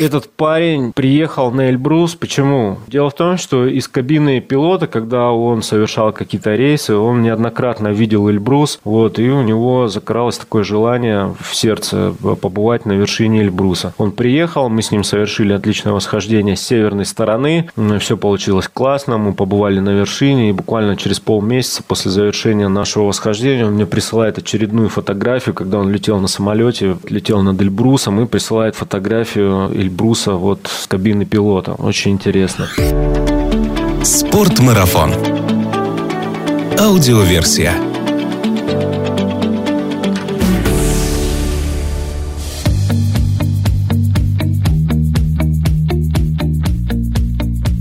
Этот парень приехал на Эльбрус. Почему? Дело в том, что из кабины пилота, когда он совершал какие-то рейсы, он неоднократно видел Эльбрус, вот, и у него закралось такое желание в сердце побывать на вершине Эльбруса. Он приехал, мы с ним совершили отличное восхождение с северной стороны, все получилось классно, мы побывали на вершине, и буквально через полмесяца после завершения нашего восхождения он мне присылает очередную фотографию, когда он летел на самолете, летел над Эльбрусом и присылает фотографию Эльбруса вот с кабины пилота. Очень интересно. Спортмарафон. Аудиоверсия.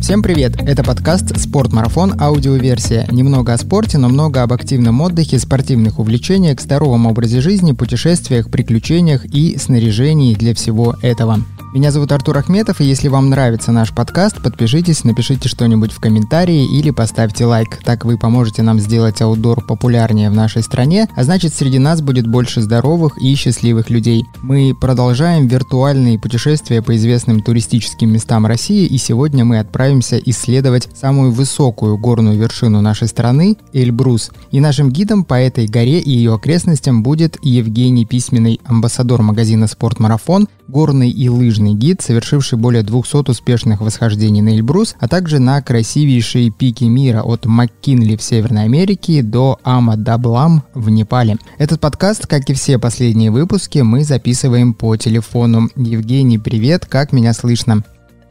Всем привет! Это подкаст «Спортмарафон. Аудиоверсия». Немного о спорте, но много об активном отдыхе, спортивных увлечениях, здоровом образе жизни, путешествиях, приключениях и снаряжении для всего этого. Меня зовут Артур Ахметов, и если вам нравится наш подкаст, подпишитесь, напишите что-нибудь в комментарии или поставьте лайк. Так вы поможете нам сделать аутдор популярнее в нашей стране, а значит среди нас будет больше здоровых и счастливых людей. Мы продолжаем виртуальные путешествия по известным туристическим местам России, и сегодня мы отправимся исследовать самую высокую горную вершину нашей страны – Эльбрус. И нашим гидом по этой горе и ее окрестностям будет Евгений Письменный, амбассадор магазина «Спортмарафон», горный и лыжный гид, совершивший более 200 успешных восхождений на Эльбрус, а также на красивейшие пики мира от Маккинли в Северной Америке до Амадаблам в Непале. Этот подкаст, как и все последние выпуски, мы записываем по телефону. Евгений, привет, как меня слышно?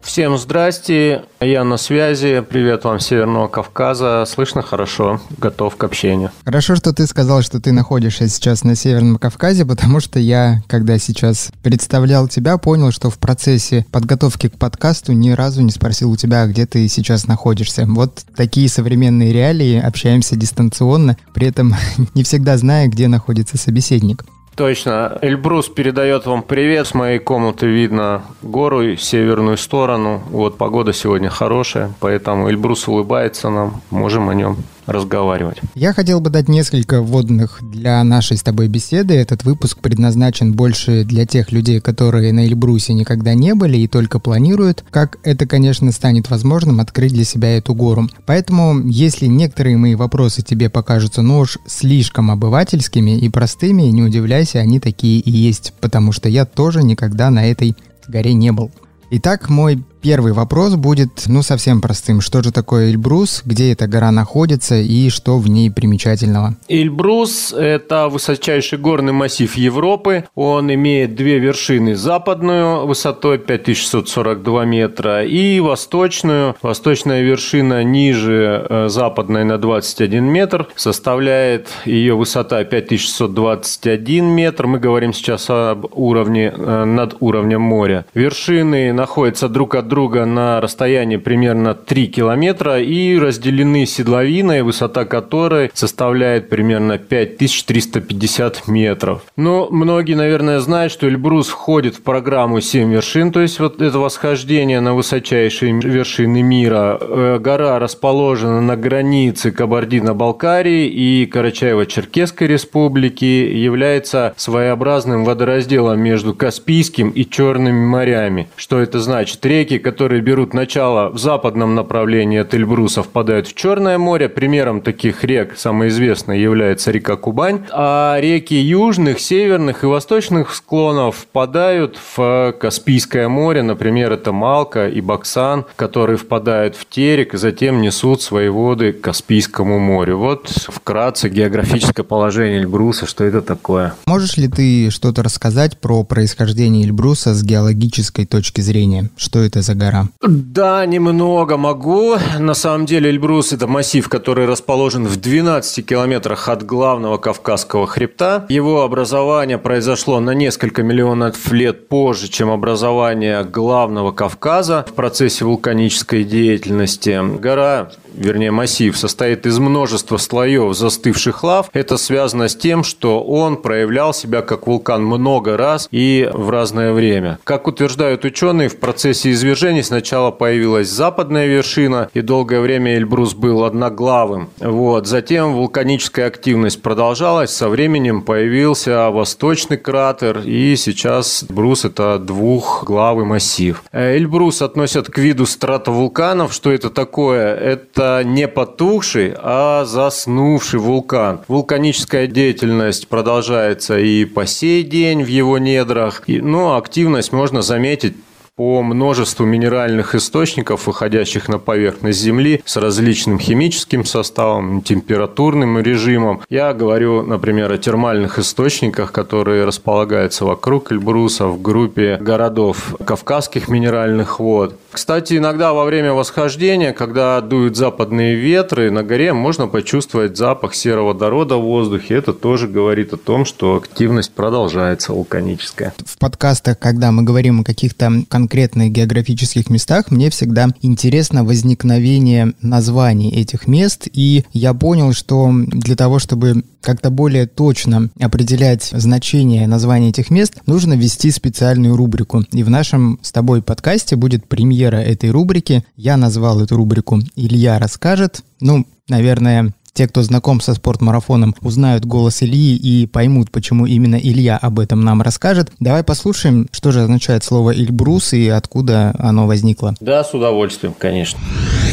Всем здрасте, я на связи, привет вам Северного Кавказа, слышно хорошо, готов к общению. Хорошо, что ты сказал, что ты находишься сейчас на Северном Кавказе, потому что я, когда сейчас представлял тебя, понял, что в процессе подготовки к подкасту ни разу не спросил у тебя, где ты сейчас находишься. Вот такие современные реалии, общаемся дистанционно, при этом не всегда зная, где находится собеседник. Точно. Эльбрус передает вам привет. С моей комнаты видно гору, северную сторону. Вот погода сегодня хорошая, поэтому Эльбрус улыбается нам. Можем о нем разговаривать. Я хотел бы дать несколько вводных для нашей с тобой беседы. Этот выпуск предназначен больше для тех людей, которые на Эльбрусе никогда не были и только планируют, как это, конечно, станет возможным открыть для себя эту гору. Поэтому, если некоторые мои вопросы тебе покажутся, ну уж слишком обывательскими и простыми, не удивляйся, они такие и есть, потому что я тоже никогда на этой горе не был. Итак, мой Первый вопрос будет, ну, совсем простым. Что же такое Эльбрус, где эта гора находится и что в ней примечательного? Эльбрус – это высочайший горный массив Европы. Он имеет две вершины. Западную высотой 5642 метра и восточную. Восточная вершина ниже э, западной на 21 метр. Составляет ее высота 5621 метр. Мы говорим сейчас об уровне э, над уровнем моря. Вершины находятся друг от друга на расстоянии примерно 3 километра и разделены седловиной, высота которой составляет примерно 5350 метров. Но многие, наверное, знают, что Эльбрус входит в программу 7 вершин, то есть вот это восхождение на высочайшие вершины мира. Э, гора расположена на границе Кабардино-Балкарии и Карачаево-Черкесской республики, является своеобразным водоразделом между Каспийским и Черными морями. Что это значит? Реки, которые берут начало в западном направлении от Эльбруса, впадают в Черное море. Примером таких рек самой известной является река Кубань. А реки южных, северных и восточных склонов впадают в Каспийское море. Например, это Малка и Баксан, которые впадают в Терек и затем несут свои воды к Каспийскому морю. Вот вкратце географическое положение Эльбруса, что это такое. Можешь ли ты что-то рассказать про происхождение Эльбруса с геологической точки зрения? Что это за за гора? Да, немного могу. На самом деле Эльбрус – это массив, который расположен в 12 километрах от главного Кавказского хребта. Его образование произошло на несколько миллионов лет позже, чем образование главного Кавказа в процессе вулканической деятельности. Гора вернее массив, состоит из множества слоев застывших лав. Это связано с тем, что он проявлял себя как вулкан много раз и в разное время. Как утверждают ученые, в процессе извержения продвижении сначала появилась западная вершина, и долгое время Эльбрус был одноглавым. Вот. Затем вулканическая активность продолжалась, со временем появился восточный кратер, и сейчас Брус – это двухглавый массив. Эльбрус относят к виду стратовулканов. Что это такое? Это не потухший, а заснувший вулкан. Вулканическая деятельность продолжается и по сей день в его недрах, но активность можно заметить по множеству минеральных источников, выходящих на поверхность Земли с различным химическим составом, температурным режимом. Я говорю, например, о термальных источниках, которые располагаются вокруг Эльбруса в группе городов Кавказских минеральных вод. Кстати, иногда во время восхождения, когда дуют западные ветры, на горе можно почувствовать запах сероводорода в воздухе. Это тоже говорит о том, что активность продолжается вулканическая. В подкастах, когда мы говорим о каких-то конкретных географических местах, мне всегда интересно возникновение названий этих мест. И я понял, что для того, чтобы как-то более точно определять значение названий этих мест, нужно ввести специальную рубрику. И в нашем с тобой подкасте будет премьера премьера этой рубрики. Я назвал эту рубрику «Илья расскажет». Ну, наверное, те, кто знаком со спортмарафоном, узнают голос Ильи и поймут, почему именно Илья об этом нам расскажет. Давай послушаем, что же означает слово «Эльбрус» и откуда оно возникло. Да, с удовольствием, конечно.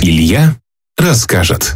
Илья расскажет.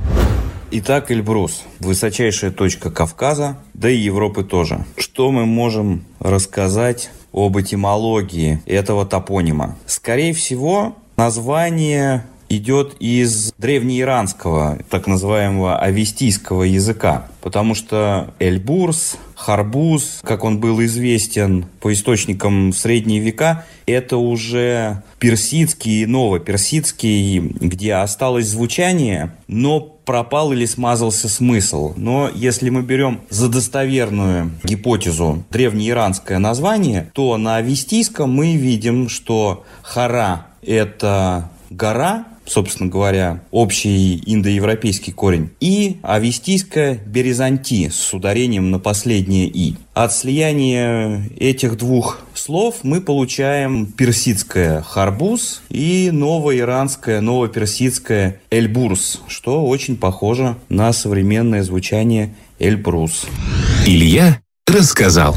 Итак, Эльбрус – высочайшая точка Кавказа, да и Европы тоже. Что мы можем рассказать об этимологии этого топонима? Скорее всего, Название идет из древнеиранского, так называемого авестийского языка, потому что Эльбурс, Харбуз, как он был известен по источникам в средние века, это уже персидский и новоперсидский, где осталось звучание, но пропал или смазался смысл. Но если мы берем за достоверную гипотезу древнеиранское название, то на авестийском мы видим, что Хара это гора, собственно говоря, общий индоевропейский корень, и авестийская березанти с ударением на последнее «и». От слияния этих двух слов мы получаем персидское «харбуз» и новоиранское, новоперсидское «эльбурс», что очень похоже на современное звучание «эльбрус». Илья рассказал.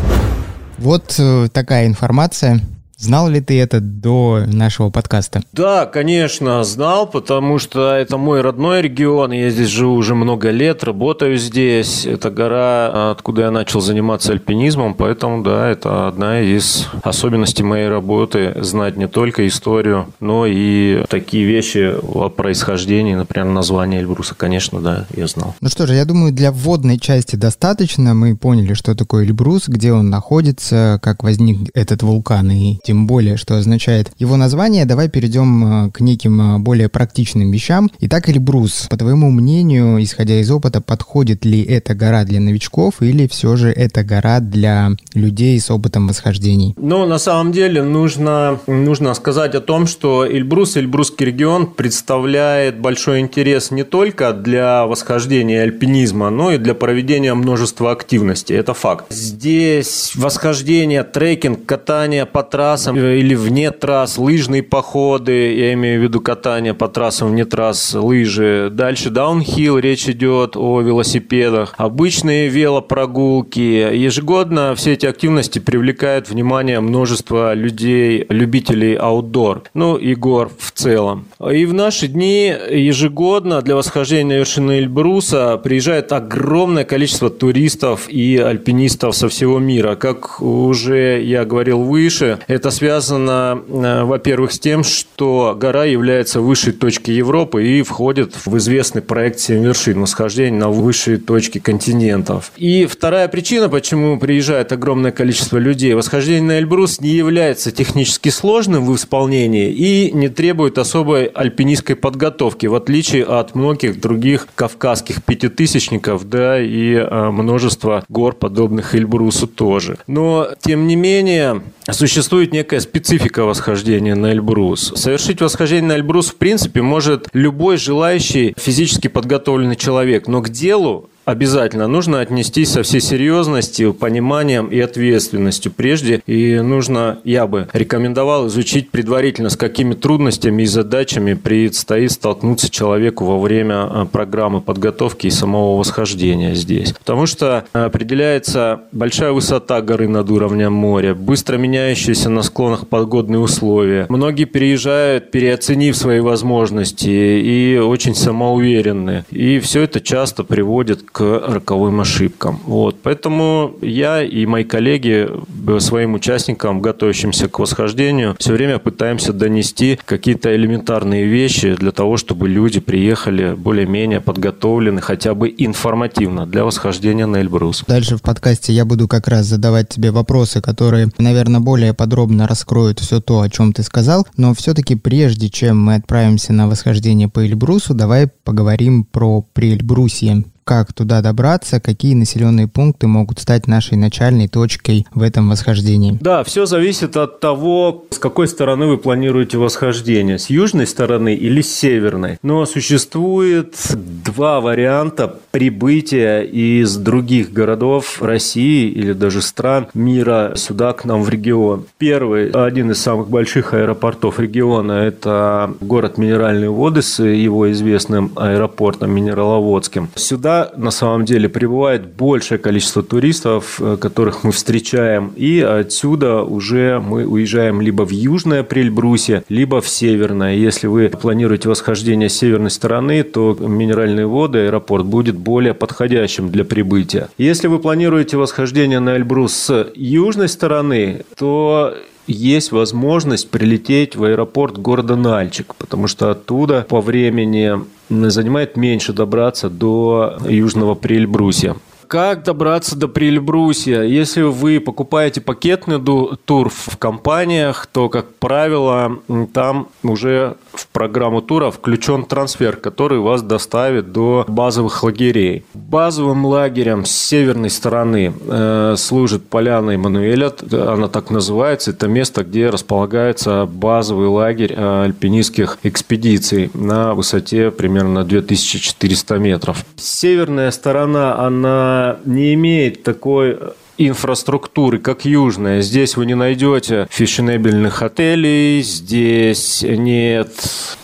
Вот э, такая информация Знал ли ты это до нашего подкаста? Да, конечно, знал, потому что это мой родной регион. Я здесь живу уже много лет, работаю здесь. Это гора, откуда я начал заниматься альпинизмом, поэтому, да, это одна из особенностей моей работы. Знать не только историю, но и такие вещи о происхождении, например, название Эльбруса, конечно, да, я знал. Ну что же, я думаю, для вводной части достаточно. Мы поняли, что такое Эльбрус, где он находится, как возник этот вулкан и тем более, что означает его название, давай перейдем э, к неким э, более практичным вещам. Итак, Эльбрус, по твоему мнению, исходя из опыта, подходит ли эта гора для новичков или все же эта гора для людей с опытом восхождений? Ну, на самом деле, нужно, нужно сказать о том, что Эльбрус, Эльбрусский регион представляет большой интерес не только для восхождения альпинизма, но и для проведения множества активностей. Это факт. Здесь восхождение, трекинг, катание по трассам, трассам или вне трасс, лыжные походы, я имею в виду катание по трассам вне трасс, лыжи. Дальше даунхилл, речь идет о велосипедах, обычные велопрогулки. Ежегодно все эти активности привлекают внимание множества людей, любителей аутдор, ну и гор в целом. И в наши дни ежегодно для восхождения вершины Эльбруса приезжает огромное количество туристов и альпинистов со всего мира. Как уже я говорил выше, это связано, э, во-первых, с тем, что гора является высшей точкой Европы и входит в известный проект «Семь вершин» восхождения на высшие точки континентов. И вторая причина, почему приезжает огромное количество людей, восхождение на Эльбрус не является технически сложным в исполнении и не требует особой альпинистской подготовки, в отличие от многих других кавказских пятитысячников, да, и э, множества гор, подобных Эльбрусу тоже. Но, тем не менее, существует некая специфика восхождения на Эльбрус. Совершить восхождение на Эльбрус, в принципе, может любой желающий физически подготовленный человек, но к делу обязательно нужно отнестись со всей серьезностью, пониманием и ответственностью прежде. И нужно, я бы рекомендовал изучить предварительно, с какими трудностями и задачами предстоит столкнуться человеку во время э, программы подготовки и самого восхождения здесь. Потому что определяется большая высота горы над уровнем моря, быстро меняющиеся на склонах погодные условия. Многие переезжают, переоценив свои возможности и очень самоуверенны. И все это часто приводит к роковым ошибкам. Вот. Поэтому я и мои коллеги своим участникам, готовящимся к восхождению, все время пытаемся донести какие-то элементарные вещи для того, чтобы люди приехали более-менее подготовлены, хотя бы информативно для восхождения на Эльбрус. Дальше в подкасте я буду как раз задавать тебе вопросы, которые, наверное, более подробно раскроют все то, о чем ты сказал, но все-таки прежде чем мы отправимся на восхождение по Эльбрусу, давай поговорим про Приэльбрусье как туда добраться, какие населенные пункты могут стать нашей начальной точкой в этом восхождении? Да, все зависит от того, с какой стороны вы планируете восхождение, с южной стороны или с северной. Но существует два варианта прибытия из других городов России или даже стран мира сюда к нам в регион. Первый, один из самых больших аэропортов региона, это город Минеральные воды с его известным аэропортом Минераловодским. Сюда на самом деле прибывает большее количество туристов, э, которых мы встречаем, и отсюда уже мы уезжаем либо в южное Прельбрусье, либо в северное. Если вы планируете восхождение с северной стороны, то минеральные воды, аэропорт будет более подходящим для прибытия. Если вы планируете восхождение на Эльбрус с южной стороны, то есть возможность прилететь в аэропорт города Нальчик, потому что оттуда по времени занимает меньше добраться до Южного Приэльбрусья. Как добраться до Прильбрусья? Если вы покупаете пакетный тур в компаниях, то, как правило, там уже в программу тура включен трансфер, который вас доставит до базовых лагерей. Базовым лагерем с северной стороны э, служит поляна Эммануэля, она так называется. Это место, где располагается базовый лагерь э, альпинистских экспедиций на высоте примерно 2400 метров. Северная сторона, она не имеет такой инфраструктуры, как южная. Здесь вы не найдете фешенебельных отелей, здесь нет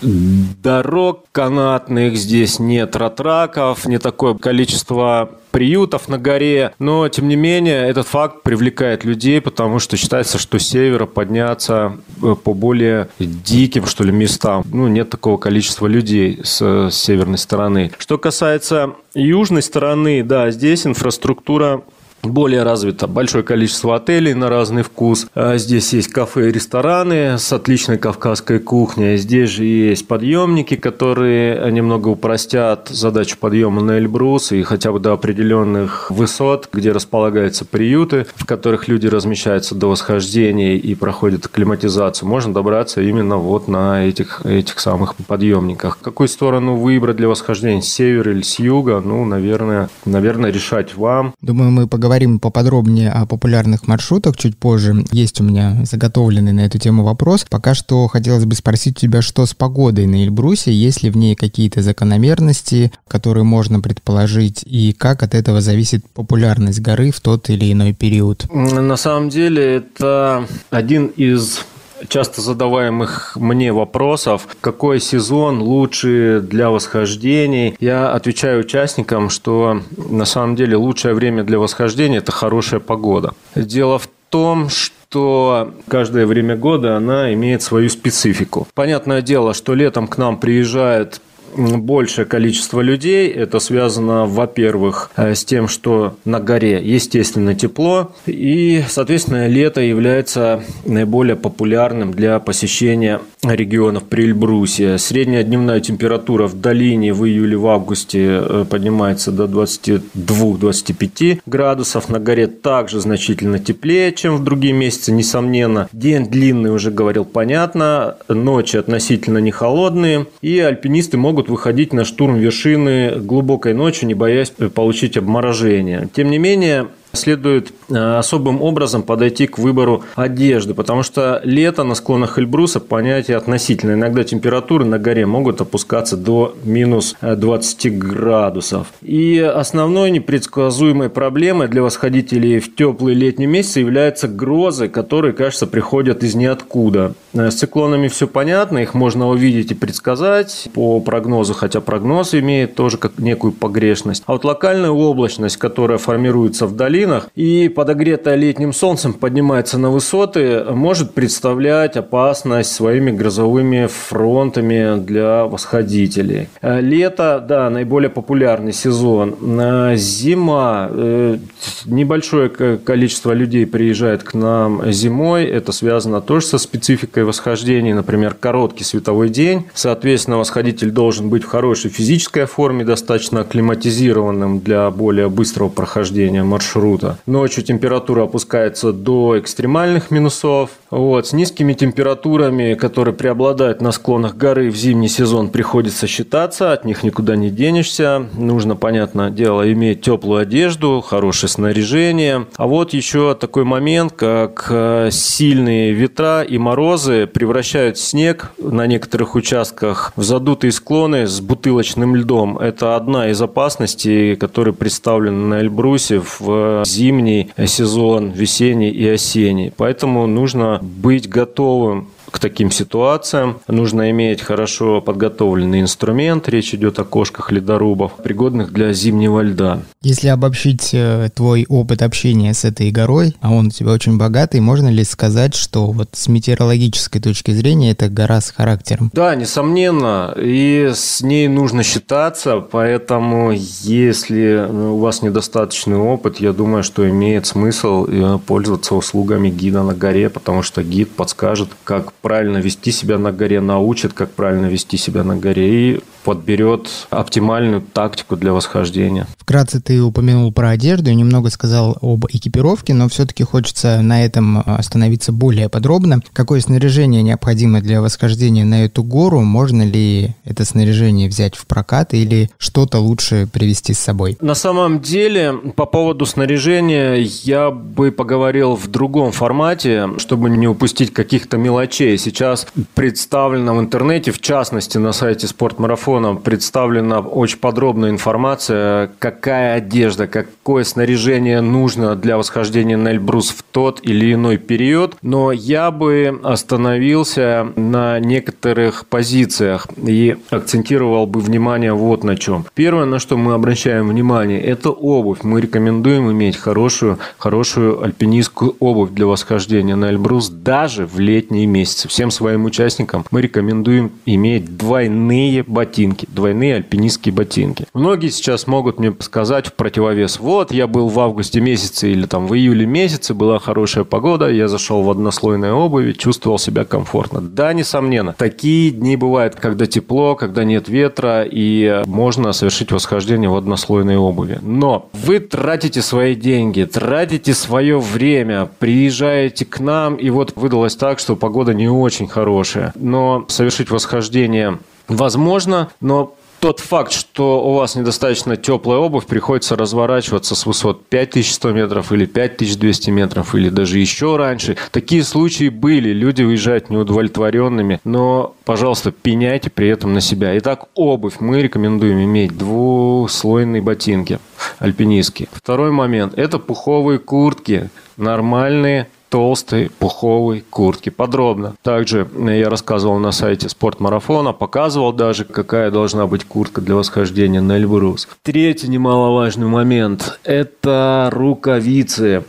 дорог канатных, здесь нет ратраков, не такое количество приютов на горе, но тем не менее этот факт привлекает людей, потому что считается, что с севера подняться э, по более диким, что ли, местам. Ну, нет такого количества людей с, с северной стороны. Что касается южной стороны, да, здесь инфраструктура более развито большое количество отелей на разный вкус. А здесь есть кафе и рестораны с отличной кавказской кухней. Здесь же есть подъемники, которые немного упростят задачу подъема на Эльбрус и хотя бы до определенных высот, где располагаются приюты, в которых люди размещаются до восхождения и проходят акклиматизацию. Можно добраться именно вот на этих, этих самых подъемниках. Какую сторону выбрать для восхождения, с севера или с юга? Ну, наверное, наверное решать вам. Думаю, мы поговорим поговорим поподробнее о популярных маршрутах чуть позже. Есть у меня заготовленный на эту тему вопрос. Пока что хотелось бы спросить тебя, что с погодой на Эльбрусе, есть ли в ней какие-то закономерности, которые можно предположить, и как от этого зависит популярность горы в тот или иной период? На самом деле это один из часто задаваемых мне вопросов, какой сезон лучше для восхождений. Я отвечаю участникам, что на самом деле лучшее время для восхождения – это хорошая погода. Дело в том, что каждое время года она имеет свою специфику. Понятное дело, что летом к нам приезжает большее количество людей. Это связано, во-первых, э, с тем, что на горе естественно тепло, и, соответственно, лето является наиболее популярным для посещения регионов Прильбрусия. Средняя дневная температура в долине в июле в августе э, поднимается до 22-25 градусов. На горе также значительно теплее, чем в другие месяцы, несомненно. День длинный, уже говорил, понятно. Ночи относительно не холодные. И альпинисты могут выходить на штурм вершины глубокой ночью, не боясь получить обморожение. Тем не менее, следует э, особым образом подойти к выбору одежды, потому что лето на склонах Эльбруса понятие относительно. Иногда температуры на горе могут опускаться до минус 20 э, градусов. И основной непредсказуемой проблемой для восходителей в теплые летние месяцы являются грозы, которые, кажется, приходят из ниоткуда. Э, с циклонами все понятно, их можно увидеть и предсказать по прогнозу, хотя прогноз имеет тоже как некую погрешность. А вот локальная облачность, которая формируется вдали, долинах и подогретая летним солнцем поднимается на высоты, может представлять опасность своими грозовыми фронтами для восходителей. Э, лето, да, наиболее популярный сезон. Э, зима, небольшое количество людей приезжает к нам зимой, это связано тоже со спецификой восхождений, например, короткий световой день, соответственно, восходитель должен быть в хорошей физической форме, достаточно акклиматизированным для более быстрого прохождения маршрута. Ночью температура опускается до экстремальных минусов. Вот, с низкими температурами, которые преобладают на склонах горы в зимний сезон, приходится считаться, от них никуда не денешься. Нужно, понятное дело, иметь теплую одежду, хорошее снаряжение. А вот еще такой момент, как э, сильные ветра и морозы превращают снег на некоторых участках в задутые склоны с бутылочным льдом. Это одна из опасностей, которые представлены на Эльбрусе в зимний сезон, весенний и осенний. Поэтому нужно быть готовым к таким ситуациям. Нужно иметь хорошо подготовленный инструмент. Речь идет о кошках ледорубов, пригодных для зимнего льда. Если обобщить э, твой опыт общения с этой горой, а он у тебя очень богатый, можно ли сказать, что вот с метеорологической точки зрения это гора с характером? Да, несомненно. И с ней нужно считаться, поэтому если у вас недостаточный опыт, я думаю, что имеет смысл э, пользоваться услугами гида на горе, потому что гид подскажет, как правильно вести себя на горе, научит, как правильно вести себя на горе и подберет оптимальную тактику для восхождения. Вкратце ты упомянул про одежду и немного сказал об экипировке, но все-таки хочется на этом остановиться более подробно. Какое снаряжение необходимо для восхождения на эту гору? Можно ли это снаряжение взять в прокат или что-то лучше привезти с собой? На самом деле, по поводу снаряжения я бы поговорил в другом формате, чтобы не упустить каких-то мелочей вещей сейчас представлена в интернете, в частности на сайте спортмарафона представлена очень подробная информация, какая одежда, какое снаряжение нужно для восхождения на Эльбрус в тот или иной период. Но я бы остановился на некоторых позициях и акцентировал бы внимание вот на чем. Первое, на что мы обращаем внимание, это обувь. Мы рекомендуем иметь хорошую, хорошую альпинистскую обувь для восхождения на Эльбрус даже в летние месяцы месяце всем своим участникам мы рекомендуем иметь двойные ботинки, двойные альпинистские ботинки. Многие сейчас могут мне сказать в противовес, вот я был в августе месяце или там в июле месяце, была хорошая погода, я зашел в однослойной обуви, чувствовал себя комфортно. Да, несомненно, такие дни бывают, когда тепло, когда нет ветра, и можно совершить восхождение в однослойной обуви. Но вы тратите свои деньги, тратите свое время, приезжаете к нам, и вот выдалось так, что погода не очень хорошая. Но совершить восхождение возможно, но тот факт, что у вас недостаточно теплая обувь, приходится разворачиваться с высот 5100 метров или 5200 метров, или даже еще раньше. Такие случаи были, люди уезжают неудовлетворенными, но, пожалуйста, пеняйте при этом на себя. Итак, обувь мы рекомендуем иметь двухслойные ботинки альпинистские. Второй момент – это пуховые куртки, нормальные, толстой пуховой куртки. Подробно. Также я рассказывал на сайте спортмарафона, показывал даже, какая должна быть куртка для восхождения на Эльбрус. Третий немаловажный момент – это рукавицы.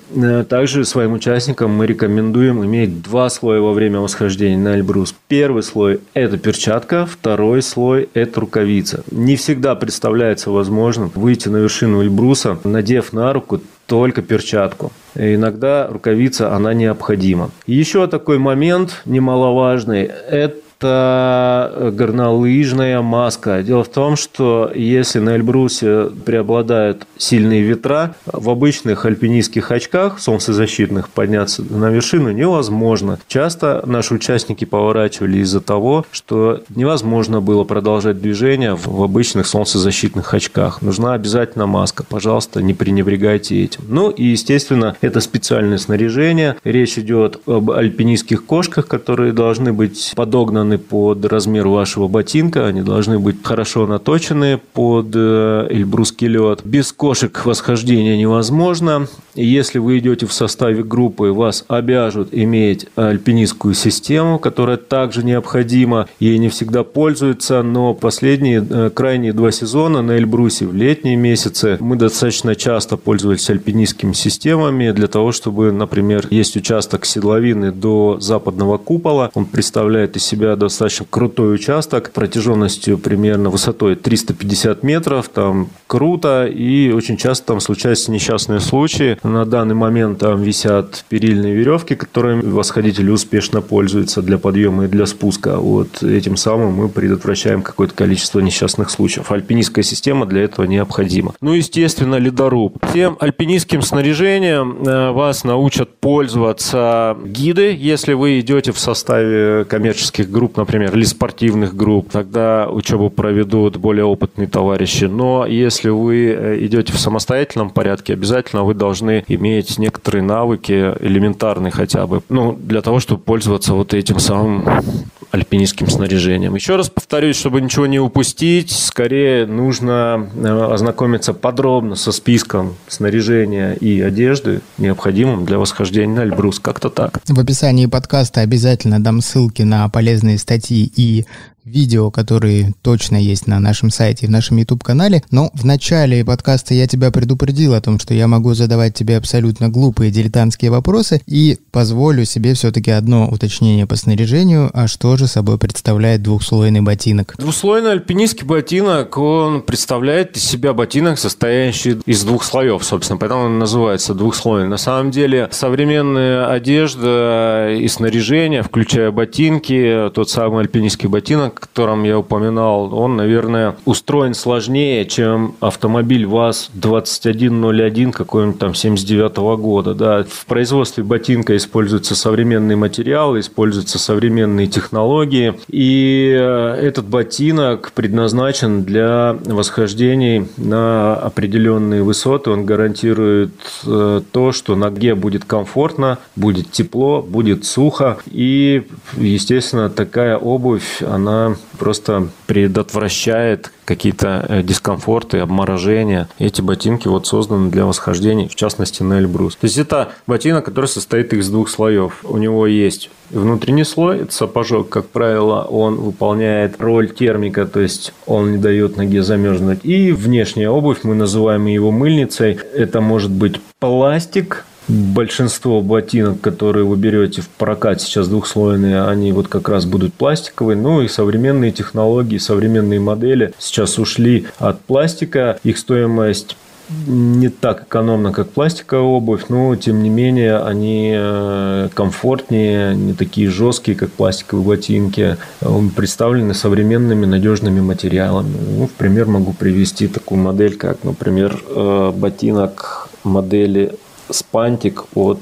Также своим участникам мы рекомендуем иметь два слоя во время восхождения на Эльбрус. Первый слой – это перчатка, второй слой – это рукавица. Не всегда представляется возможным выйти на вершину Эльбруса, надев на руку только перчатку. И иногда рукавица, она необходима. Еще такой момент немаловажный – это это горнолыжная маска. Дело в том, что если на Эльбрусе преобладают сильные ветра, в обычных альпинистских очках солнцезащитных подняться на вершину невозможно. Часто наши участники поворачивали из-за того, что невозможно было продолжать движение в обычных солнцезащитных очках. Нужна обязательно маска. Пожалуйста, не пренебрегайте этим. Ну и, естественно, это специальное снаряжение. Речь идет об альпинистских кошках, которые должны быть подогнаны под размер вашего ботинка. Они должны быть хорошо наточены под э, эльбрусский лед. Без кошек восхождение невозможно. Если вы идете в составе группы, вас обяжут иметь альпинистскую систему, которая также необходима. Ей не всегда пользуются, но последние э, крайние два сезона на Эльбрусе в летние месяцы мы достаточно часто пользовались альпинистскими системами для того, чтобы, например, есть участок седловины до западного купола. Он представляет из себя достаточно крутой участок протяженностью примерно высотой 350 метров. Там круто и очень часто там случаются несчастные случаи. На данный момент там висят перильные веревки, которыми восходители успешно пользуются для подъема и для спуска. Вот этим самым мы предотвращаем какое-то количество несчастных случаев. Альпинистская система для этого необходима. Ну, естественно, ледоруб. Тем альпинистским снаряжением э, вас научат пользоваться гиды, если вы идете в составе коммерческих групп, например, или спортивных групп. Тогда учебу проведут более опытные товарищи. Но если вы э, идете в самостоятельном порядке, обязательно вы должны иметь некоторые навыки, элементарные хотя бы, ну, для того, чтобы пользоваться вот этим самым альпинистским снаряжением. Еще раз повторюсь, чтобы ничего не упустить, скорее нужно э, ознакомиться подробно со списком снаряжения и одежды, необходимым для восхождения на Эльбрус. Как-то так. В описании подкаста обязательно дам ссылки на полезные статьи и видео, которые точно есть на нашем сайте и в нашем YouTube-канале, но в начале подкаста я тебя предупредил о том, что я могу задавать тебе абсолютно глупые дилетантские вопросы и позволю себе все-таки одно уточнение по снаряжению, а что же собой представляет двухслойный ботинок? Двухслойный альпинистский ботинок, он представляет из себя ботинок, состоящий из двух слоев, собственно, поэтому он называется двухслойный. На самом деле современная одежда и снаряжение, включая ботинки, тот самый альпинистский ботинок, котором я упоминал, он, наверное, устроен сложнее, чем автомобиль ВАЗ-2101 какой-нибудь там 79 -го года. Да. В производстве ботинка используются современные материалы, используются современные технологии. И э, этот ботинок предназначен для восхождений на определенные высоты. Он гарантирует э, то, что ноге будет комфортно, будет тепло, будет сухо. И, естественно, такая обувь, она просто предотвращает какие-то э, дискомфорты, обморожения. Эти ботинки вот созданы для восхождений, в частности на Эльбрус. То есть это ботинок, который состоит из двух слоев. У него есть внутренний слой, это сапожок, как правило, он выполняет роль термика, то есть он не дает ноге замерзнуть. И внешняя обувь, мы называем его мыльницей, это может быть пластик, большинство ботинок, которые вы берете в прокат сейчас двухслойные, они вот как раз будут пластиковые. Ну и современные технологии, современные модели сейчас ушли от пластика. Их стоимость не так экономно, как пластиковая обувь, но тем не менее они э, комфортнее, не такие жесткие, как пластиковые ботинки, представлены современными надежными материалами. Ну, в пример могу привести такую модель, как, например, э, ботинок модели спантик от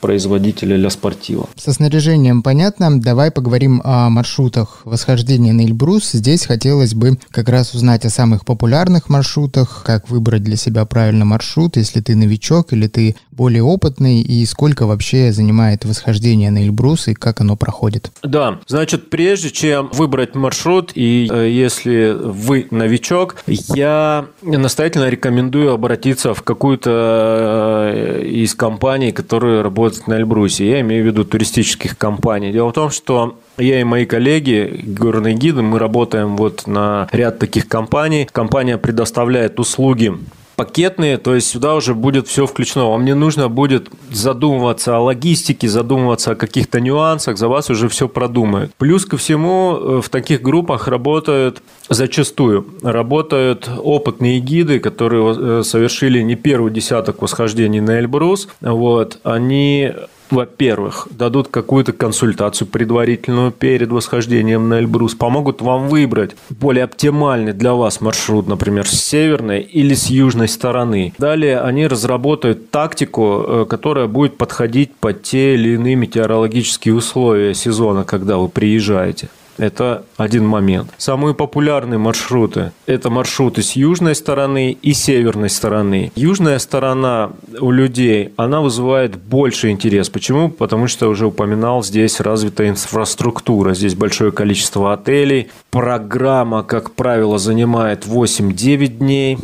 производителя Ля Спортива. Со снаряжением понятно. Давай поговорим о маршрутах восхождения на Эльбрус. Здесь хотелось бы как раз узнать о самых популярных маршрутах, как выбрать для себя правильно маршрут, если ты новичок или ты более опытный, и сколько вообще занимает восхождение на Эльбрус и как оно проходит. Да, значит, прежде чем выбрать маршрут, и э, если вы новичок, я настоятельно рекомендую обратиться в какую-то э, из компаний, которые работают на Эльбрусе. Я имею в виду туристических компаний. Дело в том, что я и мои коллеги, горные гиды, мы работаем вот на ряд таких компаний. Компания предоставляет услуги пакетные, то есть сюда уже будет все включено. Вам не нужно будет задумываться о логистике, задумываться о каких-то нюансах, за вас уже все продумают. Плюс ко всему э, в таких группах работают зачастую работают опытные гиды, которые э, совершили не первый десяток восхождений на Эльбрус. Вот, они во-первых, дадут какую-то консультацию предварительную перед восхождением на Эльбрус, помогут вам выбрать более оптимальный для вас маршрут, например, с северной или с южной стороны. Далее они разработают тактику, э, которая будет подходить под те или иные метеорологические условия сезона, когда вы приезжаете. Это один момент. Самые популярные маршруты – это маршруты с южной стороны и северной стороны. Южная сторона у людей, она вызывает больше интерес. Почему? Потому что, уже упоминал, здесь развита инфраструктура. Здесь большое количество отелей. Программа, как правило, занимает 8-9 дней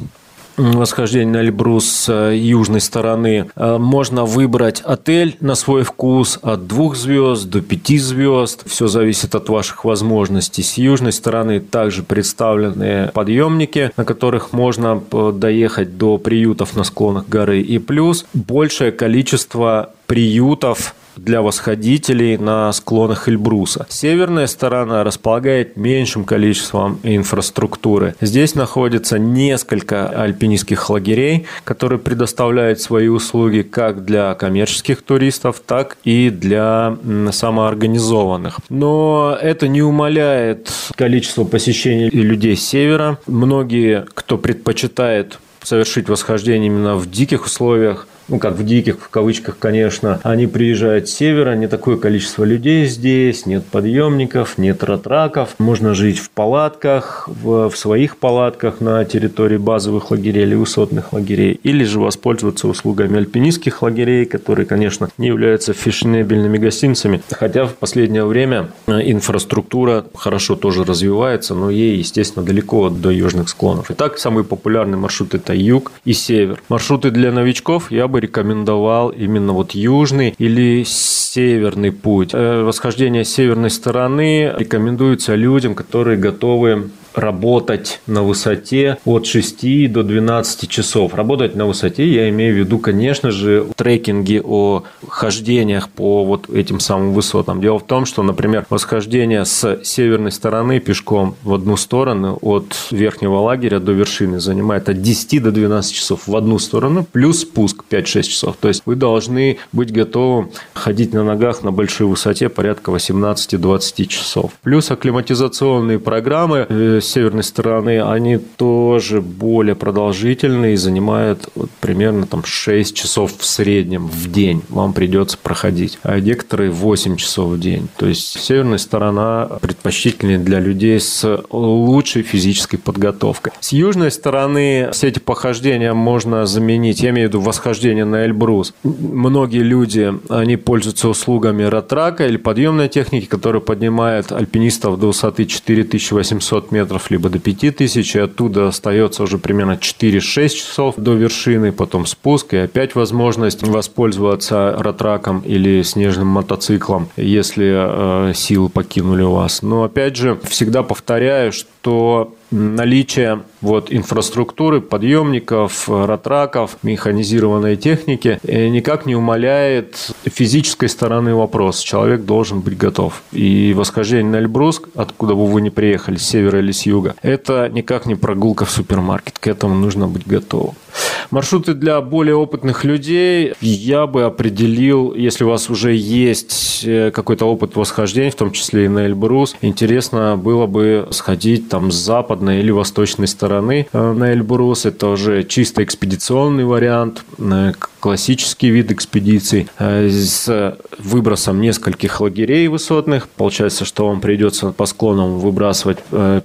восхождение на Эльбрус с э, южной стороны, э, можно выбрать отель на свой вкус от двух звезд до пяти звезд. Все зависит от ваших возможностей. С южной стороны также представлены подъемники, на которых можно э, доехать до приютов на склонах горы. И плюс большее количество приютов для восходителей на склонах Эльбруса. Северная сторона располагает меньшим количеством инфраструктуры. Здесь находится несколько альпинистских лагерей, которые предоставляют свои услуги как для коммерческих туристов, так и для самоорганизованных. Но это не умаляет количество посещений людей с севера. Многие, кто предпочитает совершить восхождение именно в диких условиях, ну, как в диких, в кавычках, конечно, они приезжают с севера, не такое количество людей здесь, нет подъемников, нет ратраков, можно жить в палатках, в, в своих палатках на территории базовых лагерей или высотных лагерей, или же воспользоваться услугами альпинистских лагерей, которые, конечно, не являются фешенебельными гостиницами, хотя в последнее время э, инфраструктура хорошо тоже развивается, но ей, естественно, далеко до южных склонов. Итак, самый популярный маршрут – это юг и север. Маршруты для новичков я бы бы рекомендовал именно вот южный или северный путь. Э, восхождение северной стороны рекомендуется людям, которые готовы работать на высоте от 6 до 12 часов. Работать на высоте я имею в виду, конечно же, трекинги о хождениях по вот этим самым высотам. Дело в том, что, например, восхождение с северной стороны пешком в одну сторону от верхнего лагеря до вершины занимает от 10 до 12 часов в одну сторону, плюс спуск 5-6 часов. То есть вы должны быть готовы ходить на ногах на большой высоте порядка 18-20 часов. Плюс акклиматизационные программы э, северной стороны, они тоже более продолжительные и занимают вот примерно там 6 часов в среднем в день вам придется проходить, а некоторые 8 часов в день. То есть северная сторона предпочтительнее для людей с лучшей физической подготовкой. С южной стороны все эти похождения можно заменить, я имею в виду восхождение на Эльбрус. Многие люди, они пользуются услугами ратрака или подъемной техники, которая поднимает альпинистов до высоты 4800 метров метров, либо до 5000, и оттуда остается уже примерно 4-6 часов до вершины, потом спуск, и опять возможность воспользоваться ратраком или снежным мотоциклом, если э, силы покинули вас. Но опять же, всегда повторяю, что наличие вот инфраструктуры, подъемников, ратраков, механизированной техники никак не умаляет физической стороны вопроса. Человек должен быть готов. И восхождение на Эльбрус, откуда бы вы не приехали, с севера или с юга, это никак не прогулка в супермаркет. К этому нужно быть готовым. Маршруты для более опытных людей я бы определил, если у вас уже есть э, какой-то опыт восхождения, в том числе и на Эльбрус, интересно было бы сходить там с западной или восточной стороны э, на Эльбрус. Это уже чисто экспедиционный вариант, э, классический вид экспедиций с выбросом нескольких лагерей высотных. Получается, что вам придется по склонам выбрасывать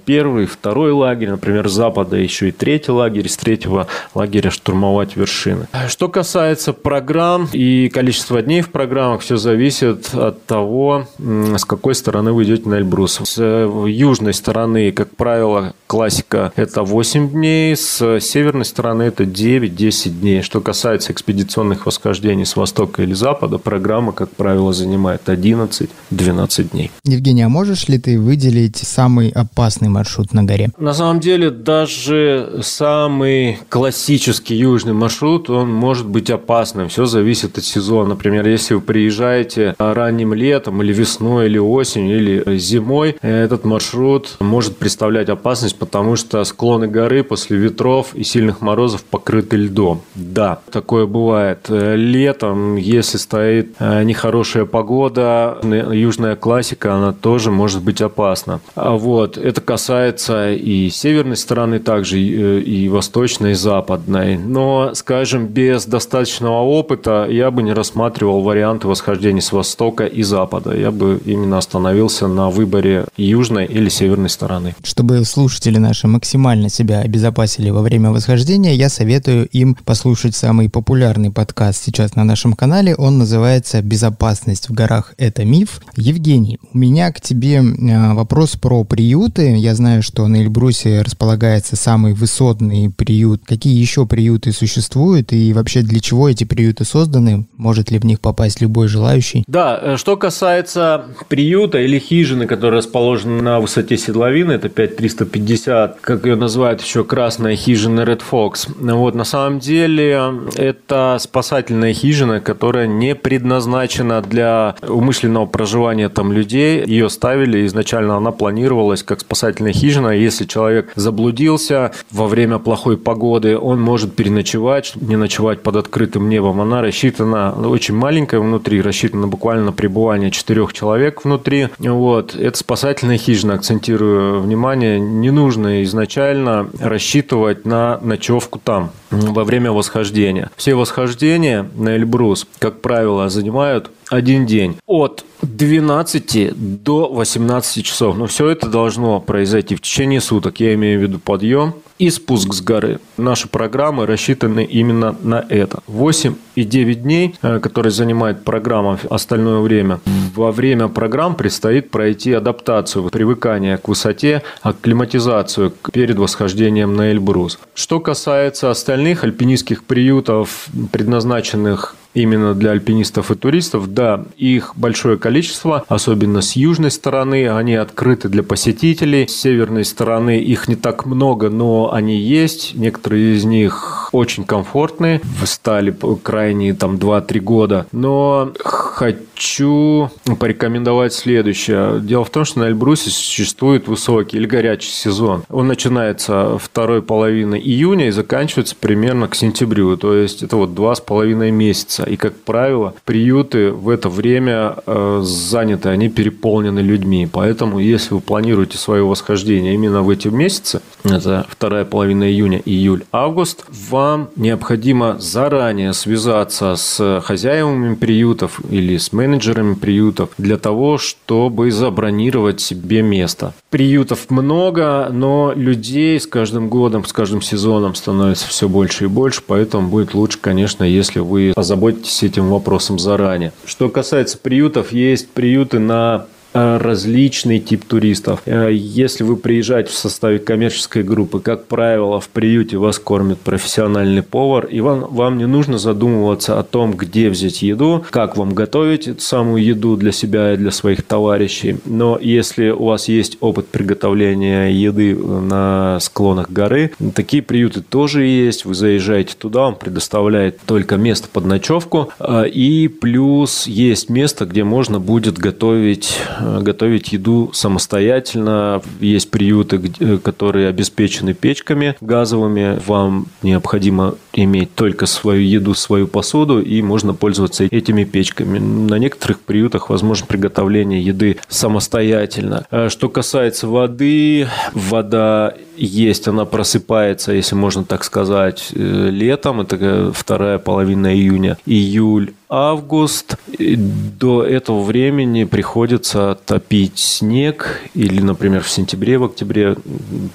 первый, второй лагерь, например, с запада еще и третий лагерь, с третьего лагеря штурмовать вершины. Что касается программ и количества дней в программах, все зависит от того, с какой стороны вы идете на Эльбрус. С южной стороны, как правило, классика – это 8 дней, с северной стороны – это 9-10 дней. Что касается экспедиционных восхождений с востока или запада, программа, как правило, занимает 11-12 дней. Евгений, а можешь ли ты выделить самый опасный маршрут на горе? На самом деле, даже самый классический классический южный маршрут, он может быть опасным. Все зависит от сезона. Например, если вы приезжаете ранним летом или весной, или осенью, или зимой, этот маршрут может представлять опасность, потому что склоны горы после ветров и сильных морозов покрыты льдом. Да, такое бывает бывает. Летом, если стоит нехорошая погода, южная классика, она тоже может быть опасна. А вот. Это касается и северной стороны также, и восточной, и западной. Но, скажем, без достаточного опыта я бы не рассматривал варианты восхождения с востока и запада. Я бы именно остановился на выборе южной или северной стороны. Чтобы слушатели наши максимально себя обезопасили во время восхождения, я советую им послушать самый популярный подкаст сейчас на нашем канале. Он называется «Безопасность в горах – это миф». Евгений, у меня к тебе а, вопрос про приюты. Я знаю, что на Эльбрусе располагается самый высотный приют. Какие еще приюты существуют и вообще для чего эти приюты созданы? Может ли в них попасть любой желающий? Да, э, что касается приюта или хижины, которая расположена на высоте седловины, это 5350, как ее называют еще красная хижина Red Fox. Вот, на самом деле это спасательная хижина, которая не предназначена для умышленного проживания там людей. Ее ставили изначально, она планировалась как спасательная хижина. Если человек заблудился во время плохой погоды, он может переночевать, не ночевать под открытым небом. Она рассчитана, очень маленькая внутри, рассчитана буквально на пребывание четырех человек внутри. Вот. Это спасательная хижина, акцентирую внимание. Не нужно изначально рассчитывать на ночевку там во время восхождения. Все восхождения на Эльбрус, как правило, занимают один день. От 12 до 18 часов. Но все это должно произойти в течение суток. Я имею в виду подъем и спуск с горы. Наши программы рассчитаны именно на это. 8 и 9 дней, э, которые занимает программа остальное время. Во время программ предстоит пройти адаптацию, привыкание к высоте, акклиматизацию перед восхождением на Эльбрус. Что касается остальных альпинистских приютов, предназначенных именно для альпинистов и туристов. Да, их большое количество, особенно с южной стороны, они открыты для посетителей. С северной стороны их не так много, но они есть. Некоторые из них очень комфортные, стали крайние там 2-3 года. Но хочу порекомендовать следующее. Дело в том, что на Эльбрусе существует высокий или горячий сезон. Он начинается второй половины июня и заканчивается примерно к сентябрю. То есть это вот два с половиной месяца. И, как правило, приюты в это время э, заняты, они переполнены людьми. Поэтому, если вы планируете свое восхождение именно в эти месяцы, это вторая половина июня, июль, август, вам необходимо заранее связаться с хозяевами приютов или с менеджерами приютов для того, чтобы забронировать себе место. Приютов много, но людей с каждым годом, с каждым сезоном становится все больше и больше, поэтому будет лучше, конечно, если вы озаботитесь озаботьтесь этим вопросом заранее. Что касается приютов, есть приюты на различный тип туристов. Э, если вы приезжаете в составе коммерческой группы, как правило, в приюте вас кормит профессиональный повар, и вам, вам не нужно задумываться о том, где взять еду, как вам готовить эту самую еду для себя и для своих товарищей. Но если у вас есть опыт приготовления еды на склонах горы, такие приюты тоже есть. Вы заезжаете туда, он предоставляет только место под ночевку, э, и плюс есть место, где можно будет готовить Э, готовить еду самостоятельно. Есть приюты, э, которые обеспечены печками газовыми. Вам необходимо иметь только свою еду, свою посуду, и можно пользоваться этими печками. На некоторых приютах возможно приготовление еды самостоятельно. Э, что касается воды, вода есть, она просыпается, если можно так сказать, летом, это вторая половина июня, июль, август. До этого времени приходится топить снег, или, например, в сентябре, в октябре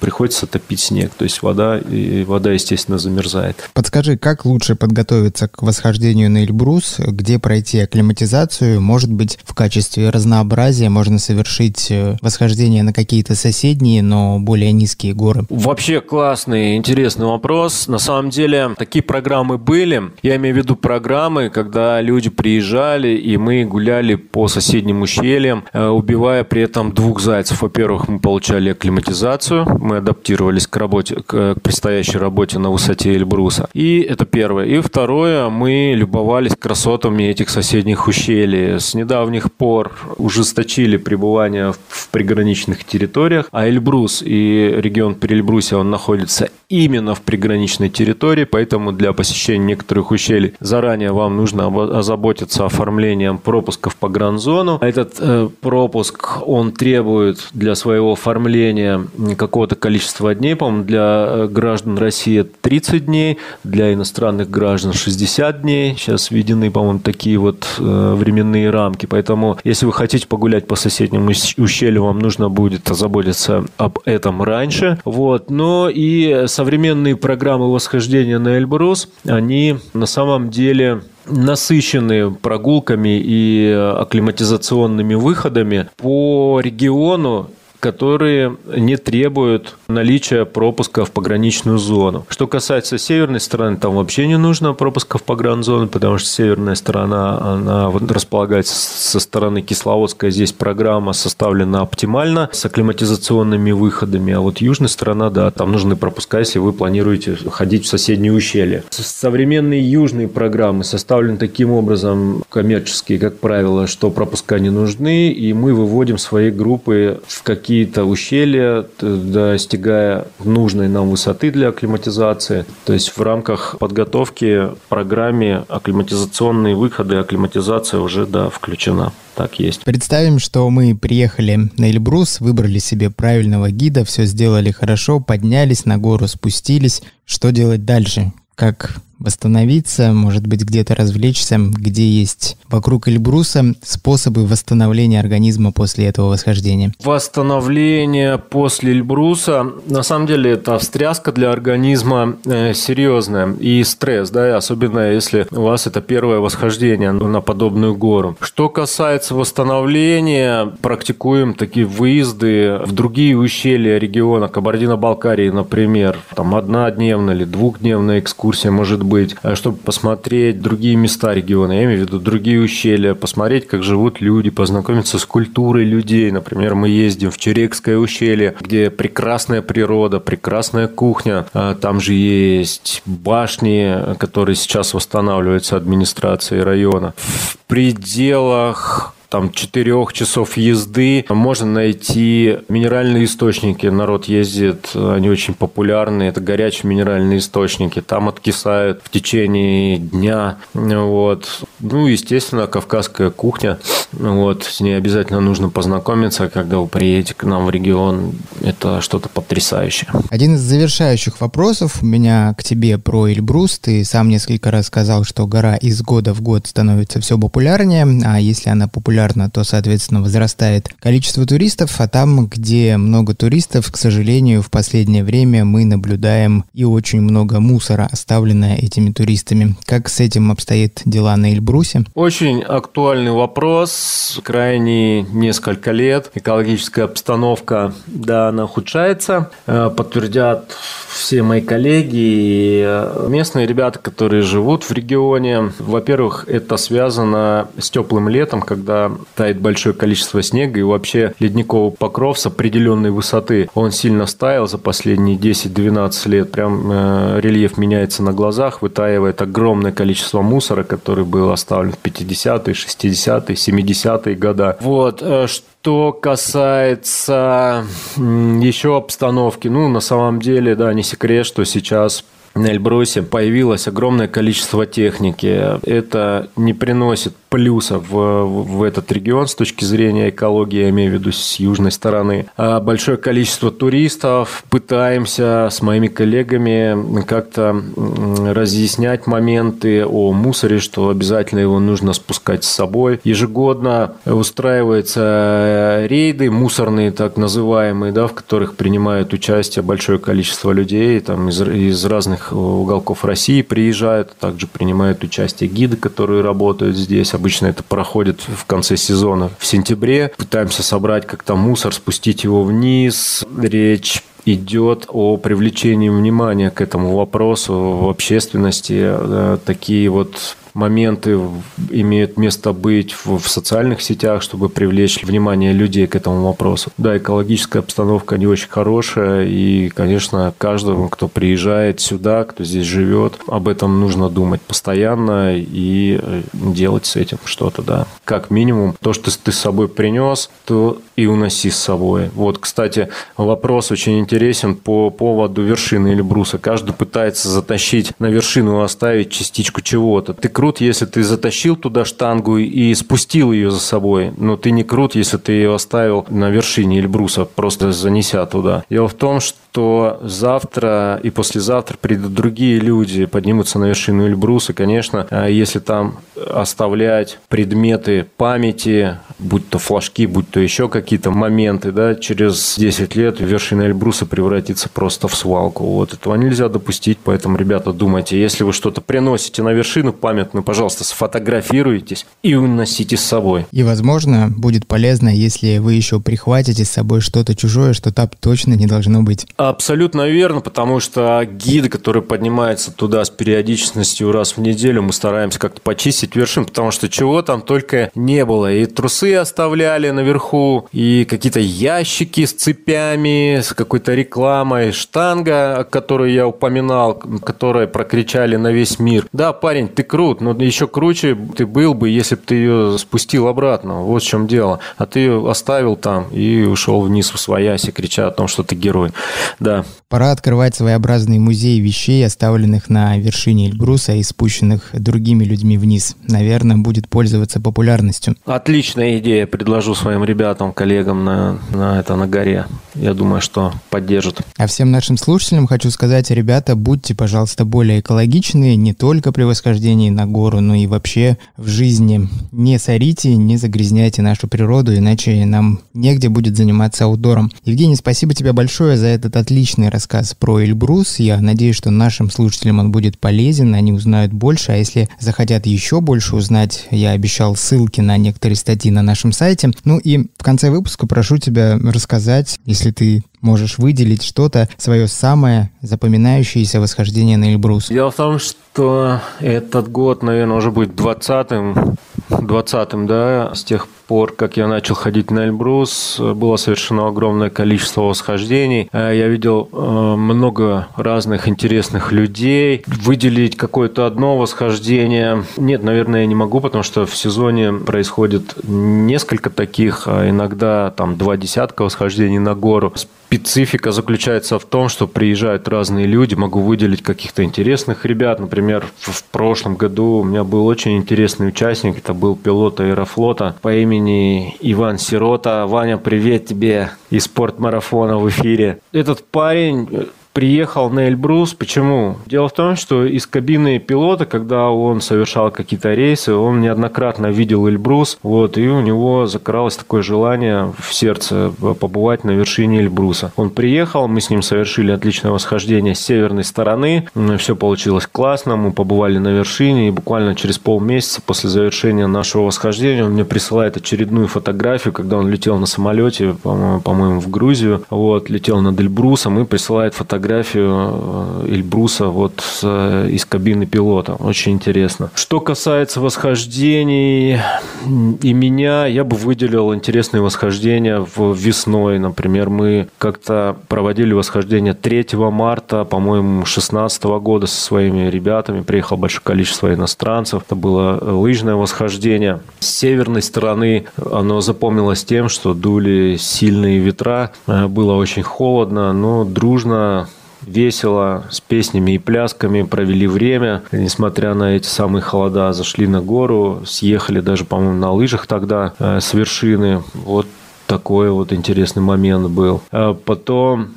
приходится топить снег, то есть вода, и вода, естественно, замерзает. Подскажи, как лучше подготовиться к восхождению на Эльбрус, где пройти акклиматизацию, может быть, в качестве разнообразия можно совершить э, восхождение на какие-то соседние, но более низкие горы? Вообще классный, интересный вопрос. На самом деле, такие программы были. Я имею в виду программы, когда люди приезжали, и мы гуляли по соседним ущельям, э, убивая при этом двух зайцев. Во-первых, мы получали акклиматизацию, мы адаптировались к работе, к предстоящей работе на высоте Эльбруса. И это первое. И второе, мы любовались красотами этих соседних ущелий. С недавних пор ужесточили пребывание в приграничных территориях, а Эльбрус и регион Перельбруся, он находится именно в приграничной территории, поэтому для посещения некоторых ущелий заранее вам нужно озаботиться оформлением пропусков по гранзону. Этот э, пропуск, он требует для своего оформления какого-то количества дней, по-моему, для э, граждан России 30 дней, для иностранных граждан 60 дней. Сейчас введены, по-моему, такие вот э, временные рамки, поэтому если вы хотите погулять по соседним ущелью, вам нужно будет озаботиться об этом раньше. Вот. Но и современные программы восхождения на Эльбрус, они на самом деле насыщены прогулками и акклиматизационными выходами по региону которые не требуют наличия пропуска в пограничную зону. Что касается северной стороны, там вообще не нужно пропуска в погранзону, потому что северная сторона, она располагается со стороны Кисловодска. Здесь программа составлена оптимально с акклиматизационными выходами, а вот южная сторона, да, там нужны пропуска, если вы планируете ходить в соседние ущелья. Современные южные программы составлены таким образом, коммерческие, как правило, что пропуска не нужны, и мы выводим свои группы в какие какие-то ущелья, достигая нужной нам высоты для акклиматизации. То есть в рамках подготовки программе акклиматизационные выходы, акклиматизация уже да, включена. Так есть. Представим, что мы приехали на Эльбрус, выбрали себе правильного гида, все сделали хорошо, поднялись на гору, спустились. Что делать дальше? Как восстановиться, может быть, где-то развлечься, где есть вокруг Эльбруса способы восстановления организма после этого восхождения? Восстановление после Эльбруса, на самом деле, это встряска для организма э, серьезная и стресс, да, особенно если у вас это первое восхождение на подобную гору. Что касается восстановления, практикуем такие выезды в другие ущелья региона Кабардино-Балкарии, например, там однодневная или двухдневная экскурсия может быть, э, чтобы посмотреть другие места региона, я имею в виду другие ущелья, посмотреть, как живут люди, познакомиться с культурой людей. Например, мы ездим в Черекское ущелье, где прекрасная природа, прекрасная кухня. А там же есть башни, которые сейчас восстанавливаются администрацией района. В пределах там четырех часов езды можно найти минеральные источники. Народ ездит, они очень популярны. Это горячие минеральные источники. Там откисают в течение дня. Вот. Ну, естественно, кавказская кухня. Вот. С ней обязательно нужно познакомиться, когда вы приедете к нам в регион. Это что-то потрясающее. Один из завершающих вопросов у меня к тебе про Эльбрус. Ты сам несколько раз сказал, что гора из года в год становится все популярнее, а если она популярна популярна, то, соответственно, возрастает количество туристов, а там, где много туристов, к сожалению, в последнее время мы наблюдаем и очень много мусора, оставленное этими туристами. Как с этим обстоят дела на Эльбрусе? Очень актуальный вопрос. Крайне несколько лет экологическая обстановка, да, она ухудшается. Э, подтвердят все мои коллеги и э, местные ребята, которые живут в регионе. Во-первых, это связано с теплым летом, когда тает большое количество снега и вообще ледниковый покров с определенной высоты. Он сильно стаял за последние 10-12 лет. Прям э, рельеф меняется на глазах, вытаивает огромное количество мусора, который был оставлен в 50-е, 60-е, 70-е годы. Вот. Э, что касается еще обстановки, ну, на самом деле, да, не секрет, что сейчас на Эльбрусе появилось огромное количество техники. Это не приносит плюса в, в этот регион с точки зрения экологии, я имею в виду с южной стороны. А большое количество туристов. Пытаемся с моими коллегами как-то разъяснять моменты о мусоре, что обязательно его нужно спускать с собой. Ежегодно устраиваются рейды мусорные, так называемые, да, в которых принимают участие большое количество людей там, из, из разных уголков России приезжают, также принимают участие гиды, которые работают здесь, Обычно это проходит в конце сезона в сентябре. Пытаемся собрать как-то мусор, спустить его вниз. Речь идет о привлечении внимания к этому вопросу в общественности. Такие вот моменты имеют место быть в, в социальных сетях, чтобы привлечь внимание людей к этому вопросу. Да, экологическая обстановка не очень хорошая, и, конечно, каждому, кто приезжает сюда, кто здесь живет, об этом нужно думать постоянно и э, делать с этим что-то, да. Как минимум, то, что ты с собой принес, то и уноси с собой. Вот, кстати, вопрос очень интересен по поводу вершины Эльбруса. Каждый пытается затащить на вершину, оставить частичку чего-то. Ты крут, если ты затащил туда штангу и спустил ее за собой, но ты не крут, если ты ее оставил на вершине Эльбруса, просто занеся туда. Дело в том, что завтра и послезавтра придут другие люди, поднимутся на вершину Эльбруса. Конечно, а если там оставлять предметы памяти, будь то флажки, будь то еще какие-то моменты, да, через 10 лет вершина Эльбруса превратится просто в свалку. Вот этого нельзя допустить, поэтому, ребята, думайте, если вы что-то приносите на вершину памятную, пожалуйста, сфотографируйтесь и уносите с собой. И, возможно, будет полезно, если вы еще прихватите с собой что-то чужое, что там точно не должно быть. Абсолютно верно, потому что гиды, которые поднимаются туда с периодичностью раз в неделю, мы стараемся как-то почистить вершин, потому что чего там только не было. И трусы оставляли наверху, и какие-то ящики с цепями, с какой-то рекламой, штанга, которую я упоминал, которая прокричали на весь мир. Да, парень, ты крут, но еще круче ты был бы, если бы ты ее спустил обратно. Вот в чем дело. А ты ее оставил там и ушел вниз в свояси, крича о том, что ты герой. Да. Пора открывать своеобразный музей вещей, оставленных на вершине Эльбруса и спущенных другими людьми вниз. Наверное, будет пользоваться популярностью. Отличная идея. Предложу своим ребятам, коллегам на, на это на горе. Я думаю, что поддержат. А всем нашим слушателям хочу сказать, ребята, будьте, пожалуйста, более экологичные не только при восхождении на гору, но и вообще в жизни. Не сорите, не загрязняйте нашу природу, иначе нам негде будет заниматься аутдором. Евгений, спасибо тебе большое за этот отличный рассказ про Эльбрус. Я надеюсь, что нашим слушателям он будет полезен, они узнают больше, а если захотят еще больше узнать, я обещал ссылки на некоторые статьи на нашем сайте. Ну и в конце выпуска прошу тебя рассказать, если ты можешь выделить что-то, свое самое запоминающееся восхождение на Эльбрус? Дело в том, что этот год, наверное, уже будет 20-м, 20-м, да, с тех пор, как я начал ходить на Эльбрус, было совершено огромное количество восхождений. Э, я видел э, много разных интересных людей. Выделить какое-то одно восхождение нет, наверное, я не могу, потому что в сезоне происходит несколько таких, а иногда там два десятка восхождений на гору. Специфика заключается в том, что приезжают разные люди. Могу выделить каких-то интересных ребят. Например, в прошлом году у меня был очень интересный участник. Это был пилот аэрофлота по имени Иван Сирота. Ваня, привет тебе из спортмарафона в эфире. Этот парень приехал на Эльбрус. Почему? Дело в том, что из кабины пилота, когда он совершал какие-то рейсы, он неоднократно видел Эльбрус, вот, и у него закралось такое желание в сердце побывать на вершине Эльбруса. Он приехал, мы с ним совершили отличное восхождение с северной стороны, все получилось классно, мы побывали на вершине, и буквально через полмесяца после завершения нашего восхождения он мне присылает очередную фотографию, когда он летел на самолете, по-моему, в Грузию, вот, летел над Эльбрусом и присылает фотографию фотографию э, Эльбруса вот э, из кабины пилота. Очень интересно. Что касается восхождений и меня, я бы выделил интересные восхождения в весной. Например, мы как-то проводили восхождение 3 марта, по-моему, 16 года со своими ребятами. Приехало большое количество иностранцев. Это было лыжное восхождение. С северной стороны оно запомнилось тем, что дули сильные ветра. Э, было очень холодно, но дружно весело, с песнями и плясками провели время. Несмотря на эти самые холода, зашли на гору, съехали даже, по-моему, на лыжах тогда э, с вершины. Вот такой вот интересный момент был. А потом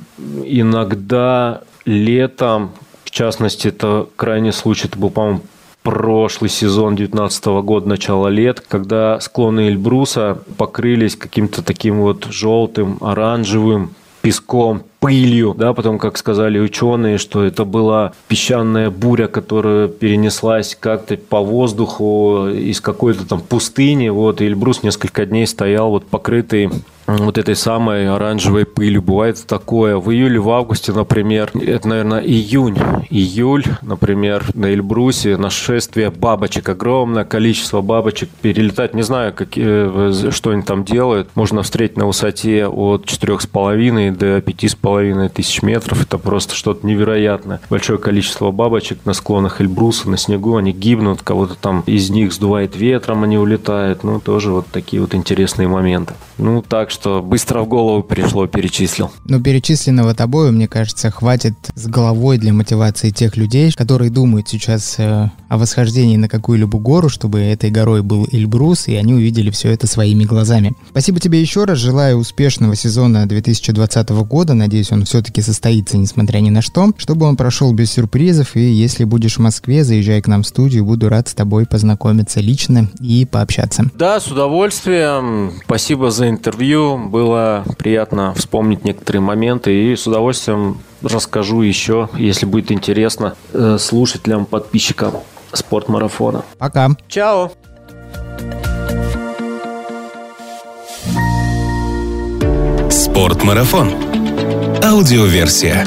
иногда летом, в частности, это крайний случай, это был, по-моему, прошлый сезон 19 года, начало лет, когда склоны Эльбруса покрылись каким-то таким вот желтым, оранжевым песком, пылью, да, потом, как сказали ученые, что это была песчаная буря, которая перенеслась как-то по воздуху из какой-то там пустыни, вот, и Эльбрус несколько дней стоял вот покрытый вот этой самой оранжевой пыли. Бывает такое. В июле, в августе, например, это, наверное, июнь, июль, например, на Эльбрусе нашествие бабочек, огромное количество бабочек перелетать. Не знаю, какие, что они там делают. Можно встретить на высоте от 4,5 до 5,5 тысяч метров. Это просто что-то невероятное. Большое количество бабочек на склонах Эльбруса, на снегу. Они гибнут, кого-то там из них сдувает ветром, они улетают. Ну, тоже вот такие вот интересные моменты. Ну, так что быстро в голову пришло, перечислил. Но перечисленного тобой, мне кажется, хватит с головой для мотивации тех людей, которые думают сейчас э, о восхождении на какую-либо гору, чтобы этой горой был Эльбрус, и они увидели все это своими глазами. Спасибо тебе еще раз, желаю успешного сезона 2020 года, надеюсь, он все-таки состоится, несмотря ни на что, чтобы он прошел без сюрпризов, и если будешь в Москве, заезжай к нам в студию, буду рад с тобой познакомиться лично и пообщаться. Да, с удовольствием. Спасибо за интервью. Было приятно вспомнить некоторые моменты и с удовольствием расскажу еще, если будет интересно э, слушателям, подписчикам спортмарафона. Пока. Чао. Спортмарафон. Аудиоверсия.